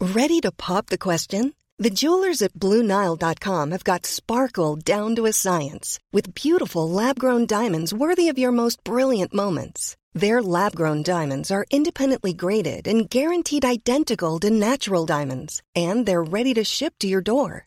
Ready to pop the question? The jewelers at BlueNile.com have got sparkle down to a science with beautiful lab grown diamonds worthy of your most brilliant moments. Their lab grown diamonds are independently graded and guaranteed identical to natural diamonds, and they're ready to ship to your door.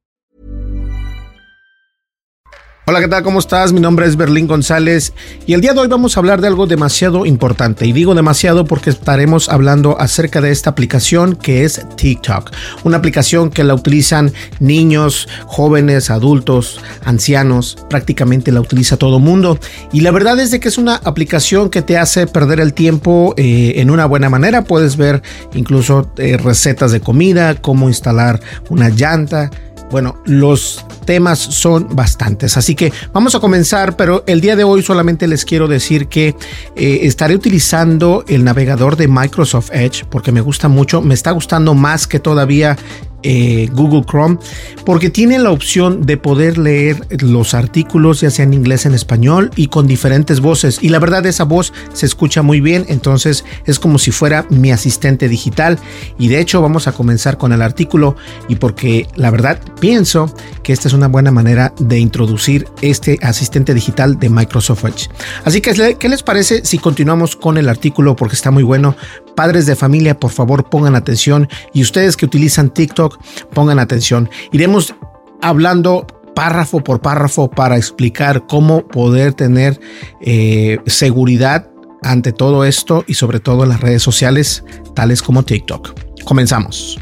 Hola, ¿qué tal? ¿Cómo estás? Mi nombre es Berlín González y el día de hoy vamos a hablar de algo demasiado importante. Y digo demasiado porque estaremos hablando acerca de esta aplicación que es TikTok. Una aplicación que la utilizan niños, jóvenes, adultos, ancianos, prácticamente la utiliza todo mundo. Y la verdad es de que es una aplicación que te hace perder el tiempo eh, en una buena manera. Puedes ver incluso eh, recetas de comida, cómo instalar una llanta. Bueno, los temas son bastantes, así que vamos a comenzar, pero el día de hoy solamente les quiero decir que eh, estaré utilizando el navegador de Microsoft Edge porque me gusta mucho, me está gustando más que todavía eh, Google Chrome porque tiene la opción de poder leer los artículos ya sea en inglés en español y con diferentes voces. Y la verdad esa voz se escucha muy bien entonces es como si fuera mi asistente digital. Y de hecho vamos a comenzar con el artículo y porque la verdad pienso que esta es una buena manera de introducir este asistente digital de Microsoft Edge. Así que ¿qué les parece si continuamos con el artículo porque está muy bueno. Padres de familia por favor pongan atención. Y ustedes que utilizan TikTok pongan atención. Iremos hablando párrafo por párrafo para explicar cómo poder tener eh, seguridad ante todo esto y sobre todo en las redes sociales tales como TikTok. Comenzamos.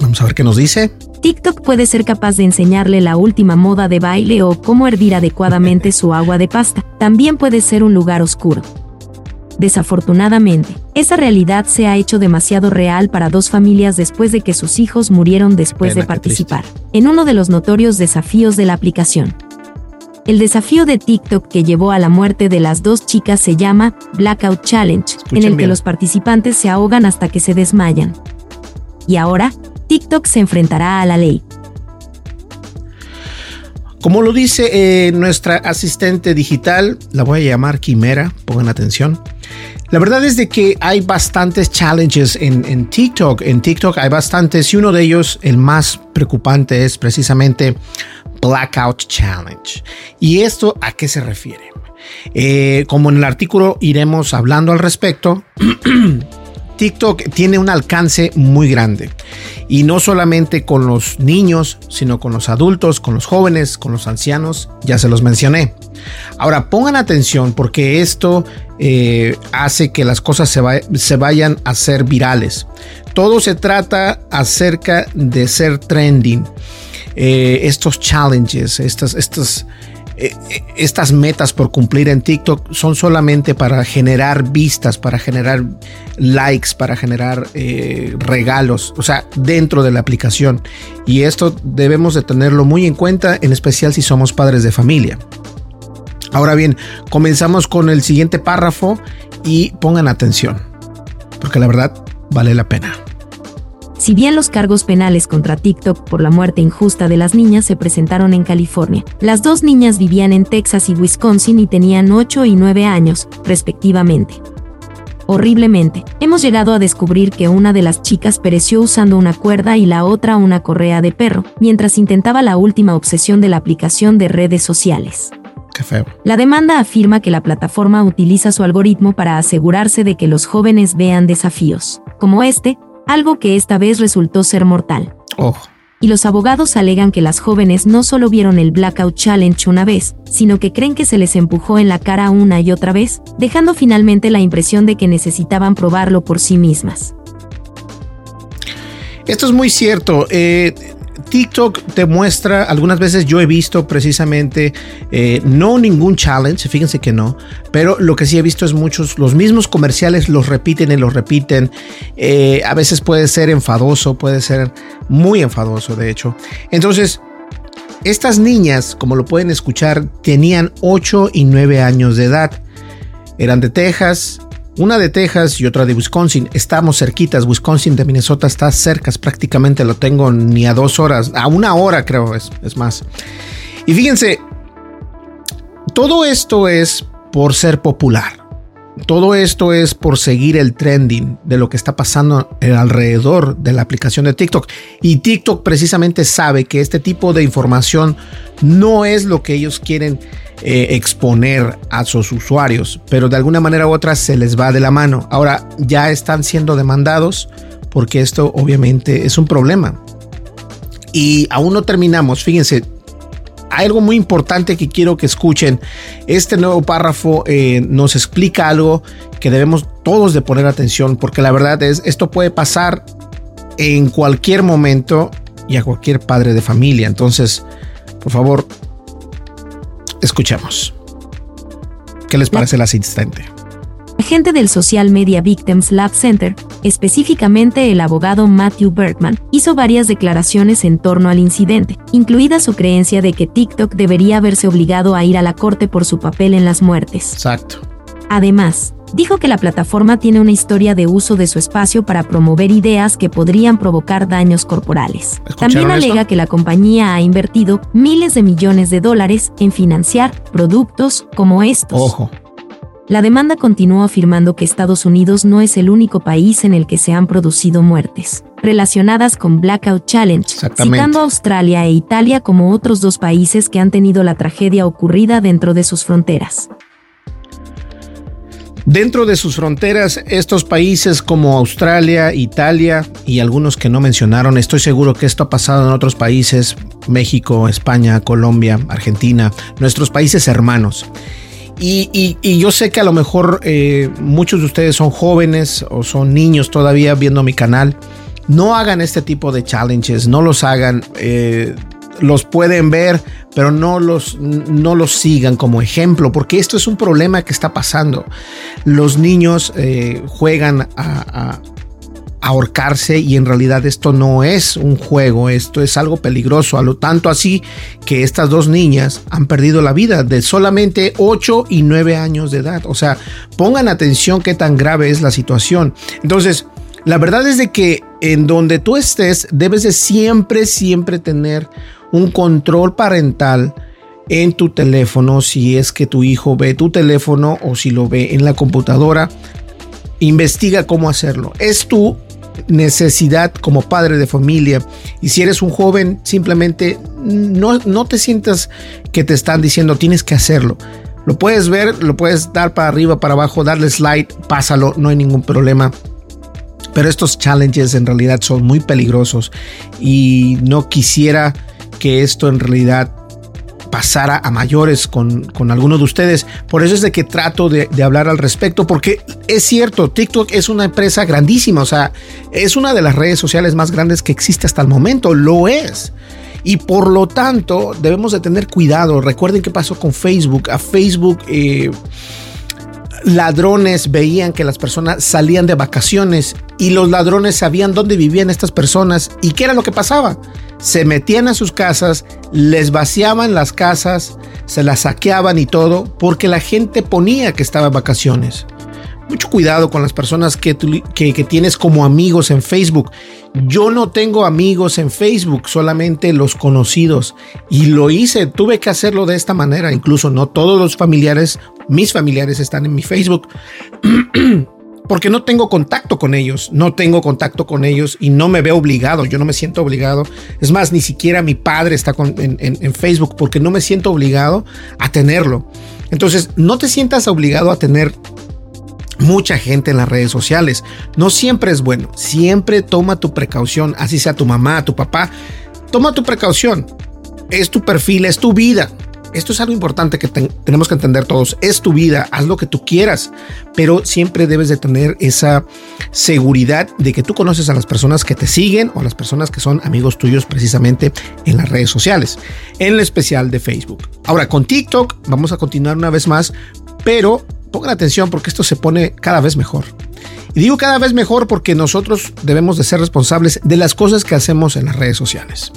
Vamos a ver qué nos dice. TikTok puede ser capaz de enseñarle la última moda de baile o cómo hervir adecuadamente su agua de pasta. También puede ser un lugar oscuro. Desafortunadamente, esa realidad se ha hecho demasiado real para dos familias después de que sus hijos murieron después de participar en uno de los notorios desafíos de la aplicación. El desafío de TikTok que llevó a la muerte de las dos chicas se llama Blackout Challenge, en el que los participantes se ahogan hasta que se desmayan. Y ahora, TikTok se enfrentará a la ley. Como lo dice eh, nuestra asistente digital, la voy a llamar Quimera, pongan atención. La verdad es de que hay bastantes challenges en, TikTok. En TikTok hay bastantes y uno de ellos, el más preocupante, es precisamente Blackout Challenge. ¿Y esto a qué se refiere? Eh, como en el artículo iremos hablando al respecto, TikTok tiene un alcance muy grande. Y no solamente con los niños, sino con los adultos, con los jóvenes, con los ancianos, ya se los mencioné. Ahora pongan atención porque esto eh, hace que las cosas se, vayan a ser virales. Todo se trata acerca de ser trending. Eh, estos challenges, estas, estas eh, eh, estas metas por cumplir en TikTok son solamente para generar vistas, para generar likes, para generar eh, regalos, o sea, dentro de la aplicación. Y esto debemos de tenerlo muy en cuenta, en especial si somos padres de familia. Ahora bien, comenzamos con el siguiente párrafo y pongan atención, porque la verdad vale la pena. Si bien los cargos penales contra TikTok por la muerte injusta de las niñas se presentaron en California, las dos niñas vivían en Texas y Wisconsin y tenían 8 y 9 años, respectivamente. Horriblemente, hemos llegado a descubrir que una de las chicas pereció usando una cuerda y la otra una correa de perro, mientras intentaba la última obsesión de la aplicación de redes sociales. Qué feo. La demanda afirma que la plataforma utiliza su algoritmo para asegurarse de que los jóvenes vean desafíos, como este, algo que esta vez resultó ser mortal. Oh. Y los abogados alegan que las jóvenes no solo vieron el Blackout Challenge una vez, sino que creen que se les empujó en la cara una y otra vez, dejando finalmente la impresión de que necesitaban probarlo por sí mismas. Esto es muy cierto. Eh, TikTok te muestra, algunas veces yo he visto precisamente, eh, no ningún challenge, fíjense que no, pero lo que sí he visto es muchos, los mismos comerciales los repiten y los repiten. Eh, a veces puede ser enfadoso, puede ser muy enfadoso, de hecho. Entonces, estas niñas, como lo pueden escuchar, tenían 8 y 9 años de edad. Eran de Texas, una de Texas y otra de Wisconsin. Estamos cerquitas. Wisconsin de Minnesota está cerca. Prácticamente lo tengo ni a dos horas. A una hora creo es, es más. Y fíjense, todo esto es por ser popular. Todo esto es por seguir el trending de lo que está pasando alrededor de la aplicación de TikTok. Y TikTok precisamente sabe que este tipo de información no es lo que ellos quieren eh, exponer a sus usuarios, pero de alguna manera u otra se les va de la mano. Ahora ya están siendo demandados porque esto obviamente es un problema. Y aún no terminamos, fíjense, algo muy importante que quiero que escuchen. Este nuevo párrafo eh, nos explica algo que debemos todos de poner atención porque la verdad es, esto puede pasar en cualquier momento y a cualquier padre de familia. Entonces, por favor, escuchemos. ¿Qué les parece el asistente? Agente del Social Media Victims Lab Center, específicamente el abogado Matthew Bergman, hizo varias declaraciones en torno al incidente, incluida su creencia de que TikTok debería haberse obligado a ir a la corte por su papel en las muertes. Exacto. Además, dijo que la plataforma tiene una historia de uso de su espacio para promover ideas que podrían provocar daños corporales. También alega que la compañía ha invertido miles de millones de dólares en financiar productos como estos. Ojo. La demanda continuó afirmando que Estados Unidos no es el único país en el que se han producido muertes relacionadas con Blackout Challenge, citando a Australia e Italia como otros dos países que han tenido la tragedia ocurrida dentro de sus fronteras. Dentro de sus fronteras, estos países como Australia, Italia y algunos que no mencionaron, estoy seguro que esto ha pasado en otros países, México, España, Colombia, Argentina, nuestros países hermanos. Y, yo sé que a lo mejor eh, muchos de ustedes son jóvenes o son niños todavía viendo mi canal. No hagan este tipo de challenges, no los hagan. Eh, los pueden ver, pero no los, no los sigan como ejemplo, porque esto es un problema que está pasando. Los niños eh, juegan a, ahorcarse y en realidad esto no es un juego, esto es algo peligroso, a lo tanto así que estas dos niñas han perdido la vida de solamente 8 y 9 años de edad. O sea, pongan atención qué tan grave es la situación. Entonces, la verdad es de que en donde tú estés debes de siempre, siempre tener un control parental en tu teléfono si es que tu hijo ve tu teléfono o si lo ve en la computadora. Investiga cómo hacerlo. Es tu necesidad como padre de familia. Y si eres un joven, simplemente no, no te sientas que te están diciendo tienes que hacerlo. Lo puedes ver, lo puedes dar para arriba, para abajo, darle slide, pásalo, no hay ningún problema. Pero estos challenges en realidad son muy peligrosos y no quisiera que esto en realidad pasara a mayores con, con algunos de ustedes. Por eso es de que trato de, hablar al respecto, porque es cierto, TikTok es una empresa grandísima, o sea, es una de las redes sociales más grandes que existe hasta el momento, lo es. Y por lo tanto, debemos de tener cuidado. Recuerden qué pasó con Facebook. A Facebook... Eh, ladrones veían que las personas salían de vacaciones y los ladrones sabían dónde vivían estas personas y qué era lo que pasaba se metían a sus casas, les vaciaban las casas, se las saqueaban y todo, porque la gente ponía que estaba en vacaciones. Mucho cuidado con las personas que, que, tienes como amigos en Facebook. Yo no tengo amigos en Facebook, solamente los conocidos. Y lo hice, tuve que hacerlo de esta manera. Incluso no todos los familiares, mis familiares están en mi Facebook. porque no tengo contacto con ellos, no tengo contacto con ellos y no me veo obligado, yo no me siento obligado. Es más, ni siquiera mi padre está en, Facebook porque no me siento obligado a tenerlo. Entonces, no te sientas obligado a tener mucha gente en las redes sociales. No siempre es bueno, siempre toma tu precaución, así sea tu mamá, tu papá, toma tu precaución. Es tu perfil, es tu vida esto es algo importante que tenemos que entender todos. Es tu vida, haz lo que tú quieras, pero siempre debes de tener esa seguridad de que tú conoces a las personas que te siguen o a las personas que son amigos tuyos precisamente en las redes sociales, en el especial de Facebook. Ahora con TikTok vamos a continuar una vez más, pero pongan atención porque esto se pone cada vez mejor. Y digo cada vez mejor porque nosotros debemos de ser responsables de las cosas que hacemos en las redes sociales.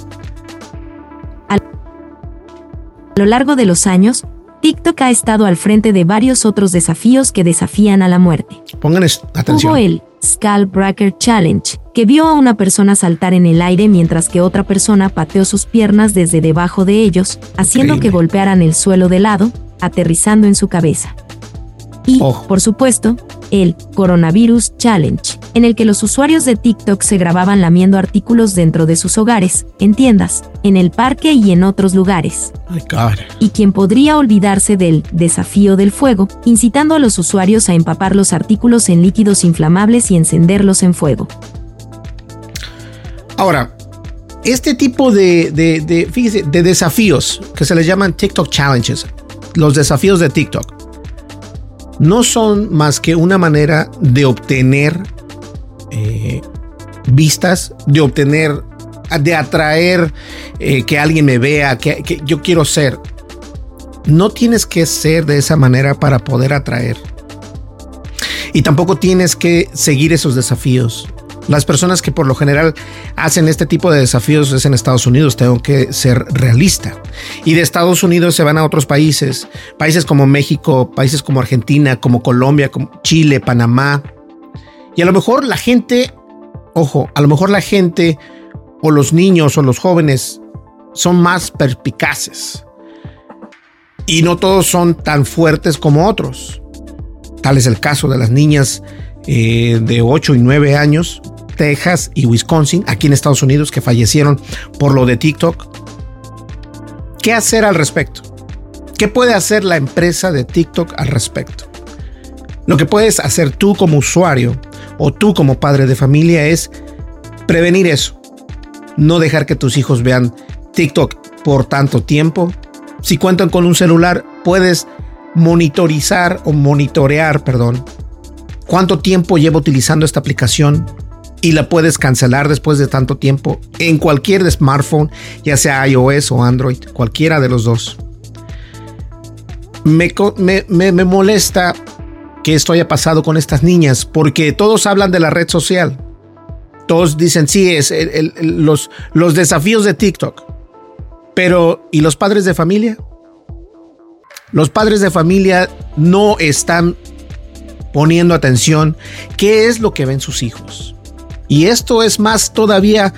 A lo largo de los años, TikTok ha estado al frente de varios otros desafíos que desafían a la muerte. Pongan atención. Hubo el Skull Breaker Challenge, que vio a una persona saltar en el aire mientras que otra persona pateó sus piernas desde debajo de ellos, haciendo que golpearan el suelo de lado, aterrizando en su cabeza. Y, por supuesto, el Coronavirus Challenge, en el que los usuarios de TikTok se grababan lamiendo artículos dentro de sus hogares, en tiendas, en el parque y en otros lugares. Y quien podría olvidarse del desafío del fuego, incitando a los usuarios a empapar los artículos en líquidos inflamables y encenderlos en fuego. Ahora, este tipo de, de, de desafíos que se les llaman TikTok Challenges, los desafíos de TikTok, no son más que una manera de obtener eh, vistas, de obtener, de atraer eh, que alguien me vea, que, que yo quiero ser. No tienes que ser de esa manera para poder atraer. Y tampoco tienes que seguir esos desafíos. Las personas que por lo general hacen este tipo de desafíos es en Estados Unidos, tengo que ser realista. Y de Estados Unidos se van a otros países, países como México, países como Argentina, como Colombia, como Chile, Panamá. Y a lo mejor la gente, ojo, a lo mejor la gente o los niños o los jóvenes son más perspicaces. Y no todos son tan fuertes como otros. Tal es el caso de las niñas eh, de 8 y 9 años, Texas y Wisconsin, aquí en Estados Unidos, que fallecieron por lo de TikTok. ¿Qué hacer al respecto? ¿Qué puede hacer la empresa de TikTok al respecto? Lo que puedes hacer tú como usuario o tú como padre de familia es prevenir eso. No dejar que tus hijos vean TikTok por tanto tiempo. Si cuentan con un celular, puedes monitorizar o monitorear, perdón, cuánto tiempo llevo utilizando esta aplicación y la puedes cancelar después de tanto tiempo en cualquier smartphone, ya sea iOS o Android, cualquiera de los dos. Me, me, molesta que esto haya pasado con estas niñas porque todos hablan de la red social. Todos dicen, sí, es los, los desafíos de TikTok. Pero, ¿y los padres de familia? Los padres de familia no están poniendo atención qué es lo que ven sus hijos. Y esto es más todavía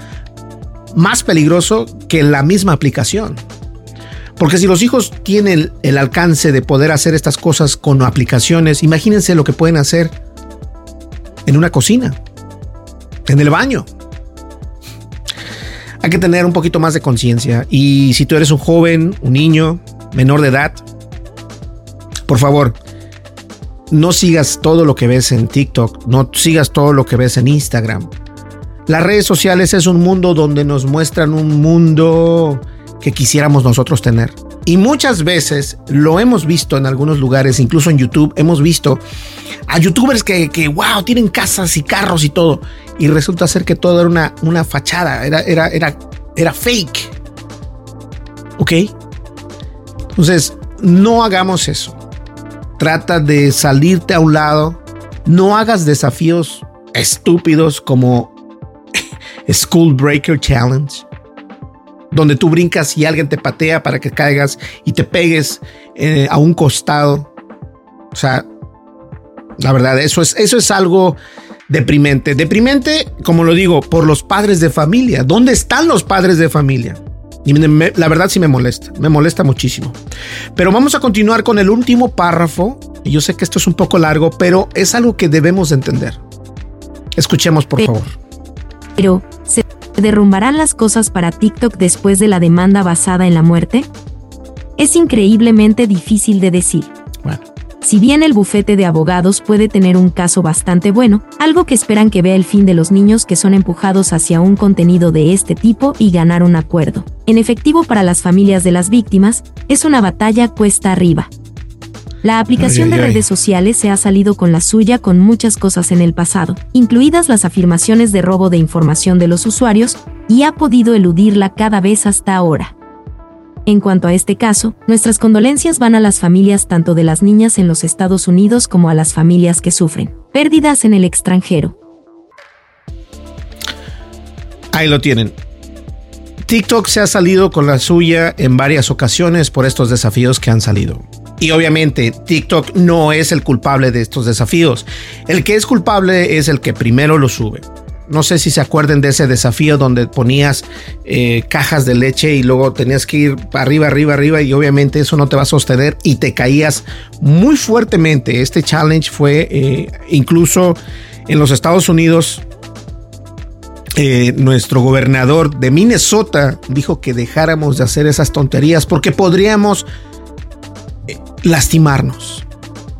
más peligroso que la misma aplicación. Porque si los hijos tienen el alcance de poder hacer estas cosas con aplicaciones, imagínense lo que pueden hacer en una cocina, en el baño. Hay que tener un poquito más de conciencia. Y si tú eres un joven, un niño, menor de edad, por favor, no sigas todo lo que ves en TikTok, no sigas todo lo que ves en Instagram. Las redes sociales es un mundo donde nos muestran un mundo que quisiéramos nosotros tener. Y muchas veces lo hemos visto en algunos lugares, incluso en YouTube, hemos visto a youtubers que, wow, tienen casas y carros y todo. Y resulta ser que todo era una, una fachada, era, era, era, era fake. ¿Ok? Entonces, no hagamos eso trata de salirte a un lado. No hagas desafíos estúpidos como School Breaker Challenge, donde tú brincas y alguien te patea para que caigas y te pegues eh, a un costado. O sea, la verdad, eso es, eso es algo deprimente. Deprimente, como lo digo, por los padres de familia. ¿Dónde están los padres de familia? Y la verdad sí me molesta, me molesta muchísimo. Pero vamos a continuar con el último párrafo. Y yo sé que esto es un poco largo, pero es algo que debemos entender. Escuchemos, por favor. Pero, ¿se derrumbarán las cosas para TikTok después de la demanda basada en la muerte? Es increíblemente difícil de decir. Bueno. Si bien el bufete de abogados puede tener un caso bastante bueno, algo que esperan que vea el fin de los niños que son empujados hacia un contenido de este tipo y ganar un acuerdo, en efectivo para las familias de las víctimas, es una batalla cuesta arriba. La aplicación de redes sociales se ha salido con la suya con muchas cosas en el pasado, incluidas las afirmaciones de robo de información de los usuarios, y ha podido eludirla cada vez hasta ahora. En cuanto a este caso, nuestras condolencias van a las familias tanto de las niñas en los Estados Unidos como a las familias que sufren pérdidas en el extranjero. Ahí lo tienen. TikTok se ha salido con la suya en varias ocasiones por estos desafíos que han salido. Y obviamente TikTok no es el culpable de estos desafíos. El que es culpable es el que primero lo sube no sé si se acuerden de ese desafío donde ponías eh, cajas de leche y luego tenías que ir arriba, arriba, arriba y obviamente eso no te va a sostener y te caías muy fuertemente. Este challenge fue eh, incluso en los Estados Unidos. Eh, nuestro gobernador de Minnesota dijo que dejáramos de hacer esas tonterías porque podríamos lastimarnos.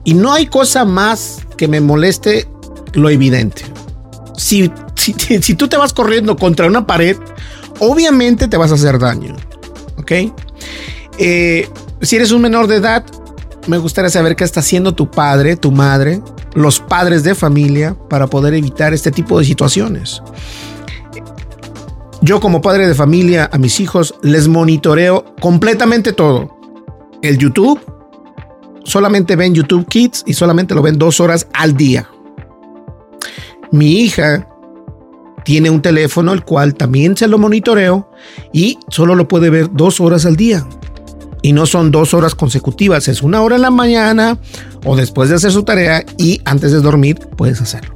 Y no hay cosa más que me moleste lo evidente. Si si, tú te vas corriendo contra una pared, obviamente te vas a hacer daño. ¿Ok? Eh, si eres un menor de edad, me gustaría saber qué está haciendo tu padre, tu madre, los padres de familia para poder evitar este tipo de situaciones. Yo como padre de familia a mis hijos les monitoreo completamente todo. El YouTube, solamente ven YouTube Kids y solamente lo ven dos horas al día. Mi hija tiene un teléfono el cual también se lo monitoreo y solo lo puede ver dos horas al día. Y no son dos horas consecutivas, es una hora en la mañana o después de hacer su tarea y antes de dormir puedes hacerlo.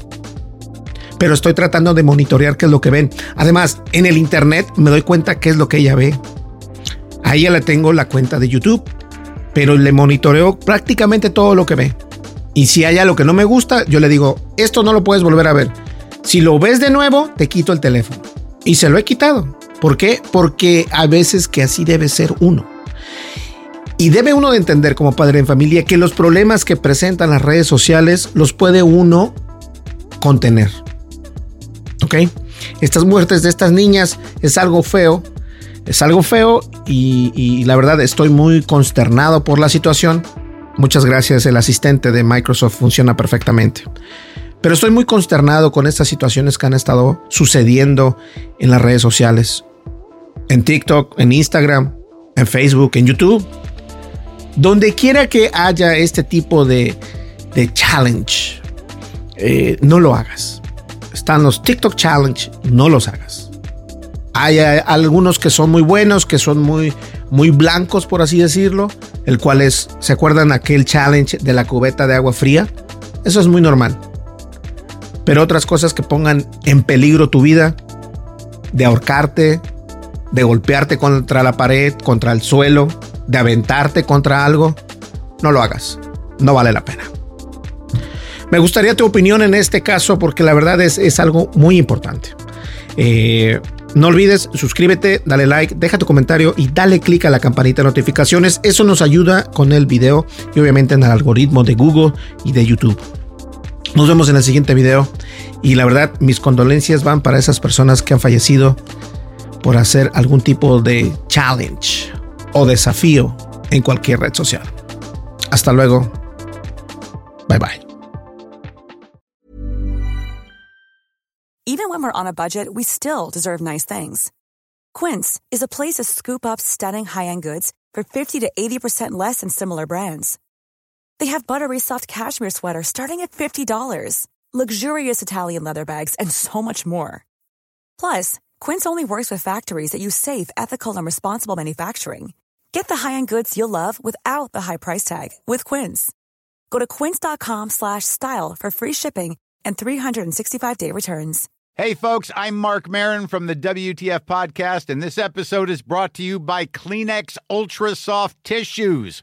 Pero estoy tratando de monitorear qué es lo que ven. Además, en el internet me doy cuenta qué es lo que ella ve. A ella le tengo la cuenta de YouTube, pero le monitoreo prácticamente todo lo que ve. Y si hay algo que no me gusta, yo le digo, esto no lo puedes volver a ver. Si lo ves de nuevo, te quito el teléfono. Y se lo he quitado. ¿Por qué? Porque a veces que así debe ser uno. Y debe uno de entender como padre en familia que los problemas que presentan las redes sociales los puede uno contener. ¿Ok? Estas muertes de estas niñas es algo feo. Es algo feo y, y la verdad estoy muy consternado por la situación. Muchas gracias, el asistente de Microsoft funciona perfectamente. Pero estoy muy consternado con estas situaciones que han estado sucediendo en las redes sociales. En TikTok, en Instagram, en Facebook, en YouTube. Donde quiera que haya este tipo de, challenge, eh, no lo hagas. Están los TikTok Challenge, no los hagas. Hay, hay algunos que son muy buenos, que son muy, muy blancos, por así decirlo, el cual es, ¿se acuerdan aquel challenge de la cubeta de agua fría? Eso es muy normal. Pero otras cosas que pongan en peligro tu vida, de ahorcarte, de golpearte contra la pared, contra el suelo, de aventarte contra algo, no lo hagas. No vale la pena. Me gustaría tu opinión en este caso porque la verdad es, es algo muy importante. Eh, no olvides, suscríbete, dale like, deja tu comentario y dale click a la campanita de notificaciones. Eso nos ayuda con el video y obviamente en el algoritmo de Google y de YouTube. Nos vemos en el siguiente video y la verdad mis condolencias van para esas personas que han fallecido por hacer algún tipo de challenge o desafío en cualquier red social. Hasta luego. Bye bye. Even when we're on a budget, we still deserve nice things. Quince is a place to scoop up stunning high-end goods for 50 to 80% less than similar brands. They have buttery soft cashmere sweaters starting at $50, luxurious Italian leather bags, and so much more. Plus, Quince only works with factories that use safe, ethical, and responsible manufacturing. Get the high-end goods you'll love without the high price tag with Quince. Go to quince.com/style for free shipping and 365-day returns. Hey folks, I'm Mark Marin from the WTF podcast and this episode is brought to you by Kleenex Ultra Soft Tissues